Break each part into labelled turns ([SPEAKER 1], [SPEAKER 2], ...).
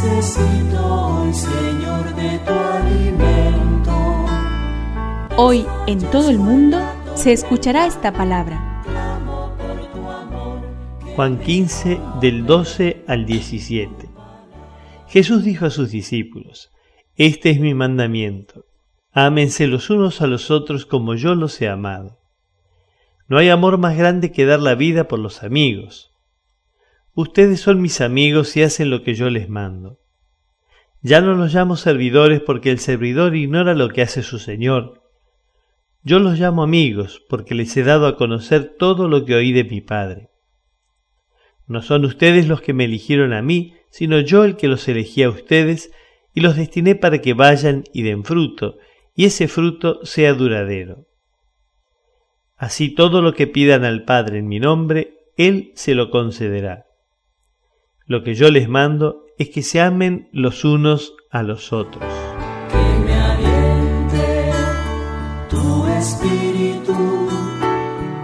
[SPEAKER 1] Necesito hoy, Señor, de tu alimento.
[SPEAKER 2] Hoy en todo el mundo se escuchará esta palabra.
[SPEAKER 3] Juan 15 del 12 al 17. Jesús dijo a sus discípulos, Este es mi mandamiento, ámense los unos a los otros como yo los he amado. No hay amor más grande que dar la vida por los amigos. Ustedes son mis amigos y hacen lo que yo les mando. Ya no los llamo servidores porque el servidor ignora lo que hace su Señor. Yo los llamo amigos porque les he dado a conocer todo lo que oí de mi Padre. No son ustedes los que me eligieron a mí, sino yo el que los elegí a ustedes y los destiné para que vayan y den fruto, y ese fruto sea duradero. Así todo lo que pidan al Padre en mi nombre, Él se lo concederá. Lo que yo les mando es que se amen los unos a los otros.
[SPEAKER 1] Que me aliente tu espíritu.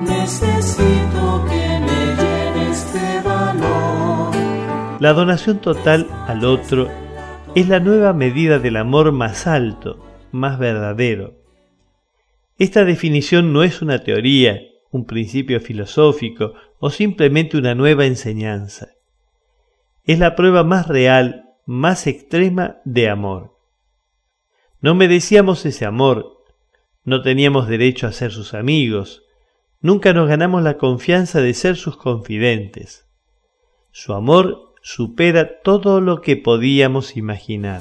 [SPEAKER 1] Necesito que me llenes de valor.
[SPEAKER 3] La donación total al otro es la nueva medida del amor más alto, más verdadero. Esta definición no es una teoría, un principio filosófico o simplemente una nueva enseñanza. Es la prueba más real, más extrema de amor. No merecíamos ese amor, no teníamos derecho a ser sus amigos, nunca nos ganamos la confianza de ser sus confidentes. Su amor supera todo lo que podíamos imaginar.